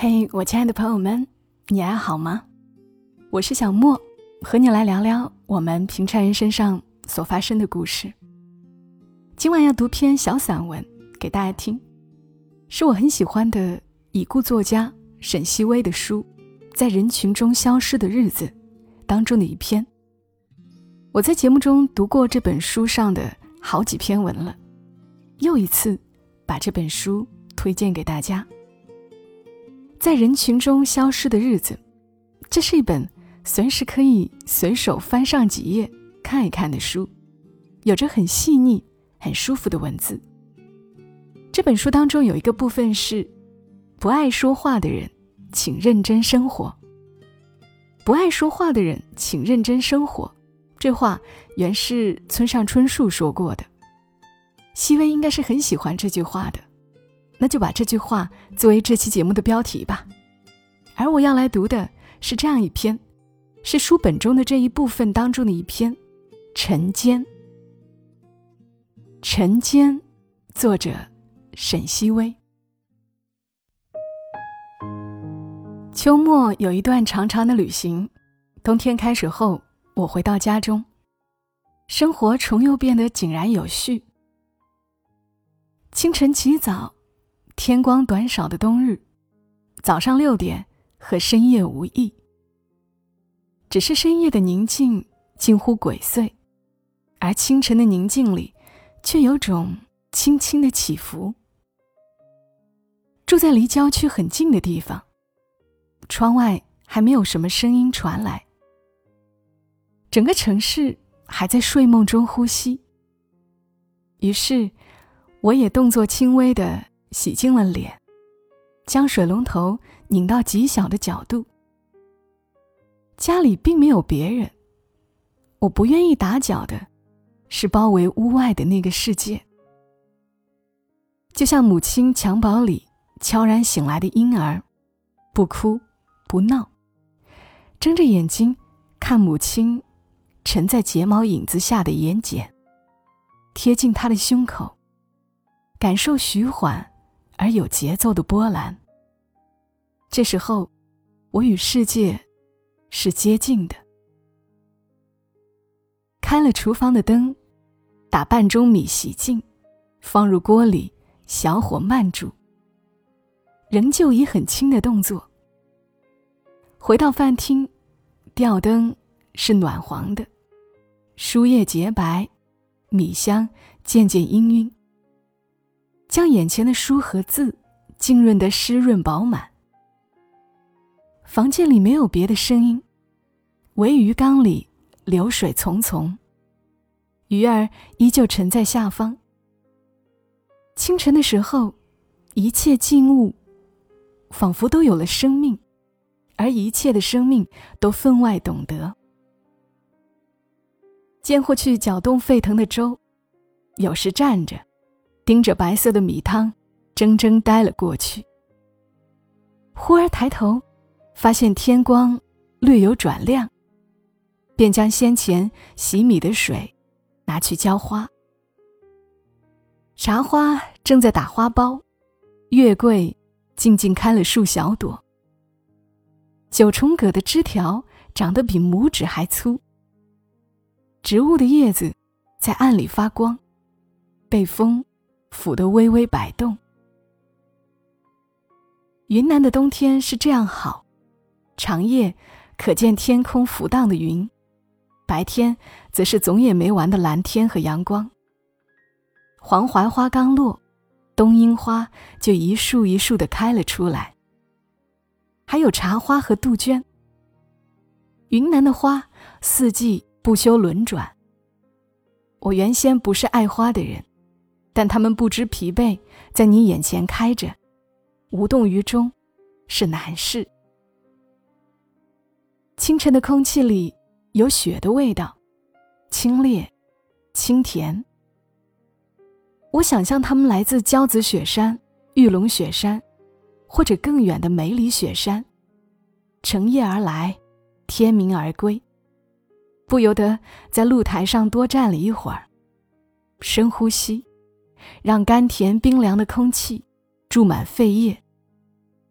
嘿，我亲爱的朋友们，你还好吗？我是小莫，和你来聊聊我们平常人身上所发生的故事。今晚要读篇小散文给大家听，是我很喜欢的已故作家沈西薇的书《在人群中消失的日子》当中的一篇。我在节目中读过这本书上的好几篇文了，又一次把这本书推荐给大家。在人群中消失的日子，这是一本随时可以随手翻上几页看一看的书，有着很细腻、很舒服的文字。这本书当中有一个部分是：不爱说话的人，请认真生活。不爱说话的人，请认真生活。这话原是村上春树说过的，西薇应该是很喜欢这句话的。那就把这句话作为这期节目的标题吧。而我要来读的是这样一篇，是书本中的这一部分当中的一篇《晨间》。《晨间》，作者沈西薇。秋末有一段长长的旅行，冬天开始后，我回到家中，生活重又变得井然有序。清晨起早。天光短少的冬日，早上六点和深夜无异。只是深夜的宁静近乎鬼祟，而清晨的宁静里，却有种轻轻的起伏。住在离郊区很近的地方，窗外还没有什么声音传来，整个城市还在睡梦中呼吸。于是，我也动作轻微的。洗净了脸，将水龙头拧到极小的角度。家里并没有别人，我不愿意打搅的，是包围屋外的那个世界。就像母亲襁褓里悄然醒来的婴儿，不哭不闹，睁着眼睛看母亲沉在睫毛影子下的眼睑，贴近她的胸口，感受徐缓。而有节奏的波澜。这时候，我与世界是接近的。开了厨房的灯，打半钟米洗净，放入锅里，小火慢煮。仍旧以很轻的动作。回到饭厅，吊灯是暖黄的，书页洁白，米香渐渐氤氲。将眼前的书和字浸润得湿润饱满。房间里没有别的声音，唯鱼缸里流水淙淙，鱼儿依旧沉在下方。清晨的时候，一切静物仿佛都有了生命，而一切的生命都分外懂得。煎或去搅动沸腾的粥，有时站着。盯着白色的米汤，怔怔呆了过去。忽而抬头，发现天光略有转亮，便将先前洗米的水拿去浇花。茶花正在打花苞，月桂静静开了数小朵。九重葛的枝条长得比拇指还粗，植物的叶子在暗里发光，被风。抚得微微摆动。云南的冬天是这样好，长夜可见天空浮荡的云，白天则是总也没完的蓝天和阳光。黄槐花刚落，冬樱花就一树一树的开了出来。还有茶花和杜鹃。云南的花四季不休轮转。我原先不是爱花的人。但他们不知疲惫，在你眼前开着，无动于衷，是难事。清晨的空气里有雪的味道，清冽，清甜。我想象他们来自交子雪山、玉龙雪山，或者更远的梅里雪山，乘夜而来，天明而归，不由得在露台上多站了一会儿，深呼吸。让甘甜冰凉的空气注满肺叶，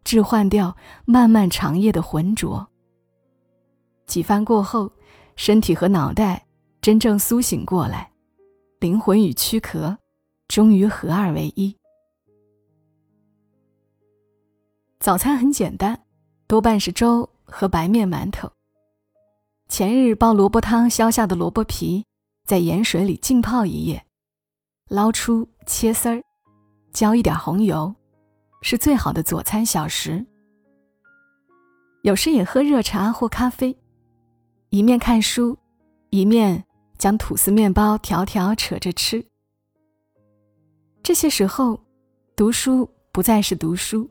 置换掉漫漫长夜的浑浊。几番过后，身体和脑袋真正苏醒过来，灵魂与躯壳终于合二为一。早餐很简单，多半是粥和白面馒头。前日煲萝卜汤削下的萝卜皮，在盐水里浸泡一夜，捞出切丝儿，浇一点红油。是最好的佐餐小食。有时也喝热茶或咖啡，一面看书，一面将吐司面包条条扯着吃。这些时候，读书不再是读书，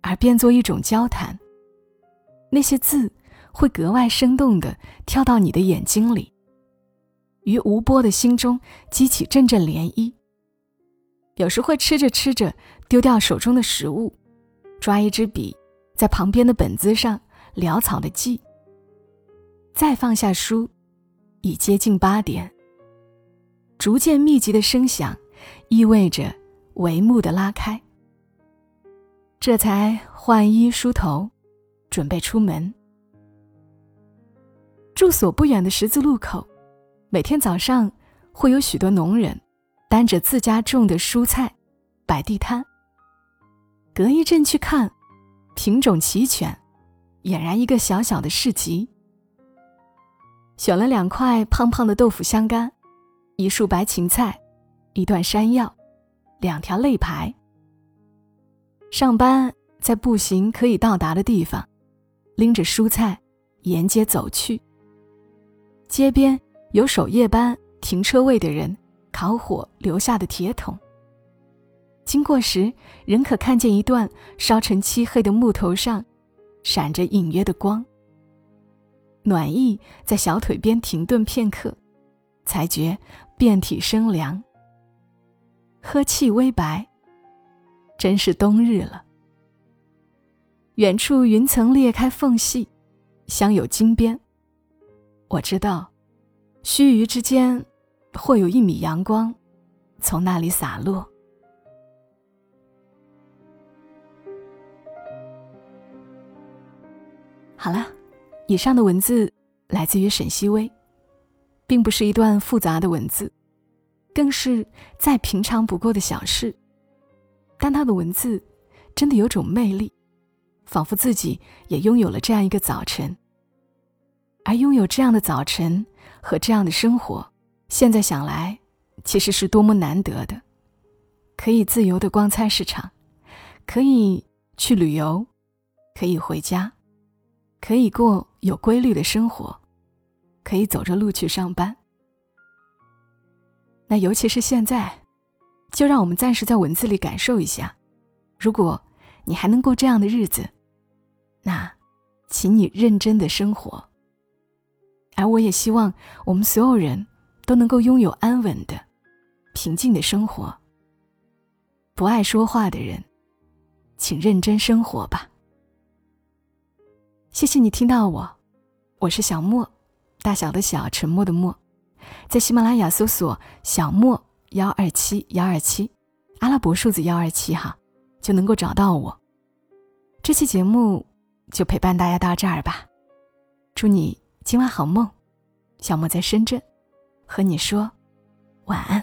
而变作一种交谈。那些字会格外生动地跳到你的眼睛里，于吴波的心中激起阵阵涟漪。有时会吃着吃着。丢掉手中的食物，抓一支笔，在旁边的本子上潦草的记。再放下书，已接近八点。逐渐密集的声响，意味着帷幕的拉开。这才换衣梳头，准备出门。住所不远的十字路口，每天早上会有许多农人，担着自家种的蔬菜，摆地摊。隔一阵去看，品种齐全，俨然一个小小的市集。选了两块胖胖的豆腐香干，一束白芹菜，一段山药，两条肋排。上班在步行可以到达的地方，拎着蔬菜沿街走去。街边有守夜班停车位的人烤火留下的铁桶。经过时，仍可看见一段烧成漆黑的木头上，闪着隐约的光。暖意在小腿边停顿片刻，才觉遍体生凉。呵气微白，真是冬日了。远处云层裂开缝隙，镶有金边。我知道，须臾之间，会有一米阳光从那里洒落。好了，以上的文字来自于沈西薇，并不是一段复杂的文字，更是再平常不过的小事，但他的文字真的有种魅力，仿佛自己也拥有了这样一个早晨。而拥有这样的早晨和这样的生活，现在想来，其实是多么难得的，可以自由的逛菜市场，可以去旅游，可以回家。可以过有规律的生活，可以走着路去上班。那尤其是现在，就让我们暂时在文字里感受一下。如果你还能过这样的日子，那，请你认真的生活。而我也希望我们所有人都能够拥有安稳的、平静的生活。不爱说话的人，请认真生活吧。谢谢你听到我，我是小莫，大小的小，沉默的默，在喜马拉雅搜索“小莫幺二七幺二七”，阿拉伯数字幺二七哈，就能够找到我。这期节目就陪伴大家到这儿吧，祝你今晚好梦。小莫在深圳，和你说晚安。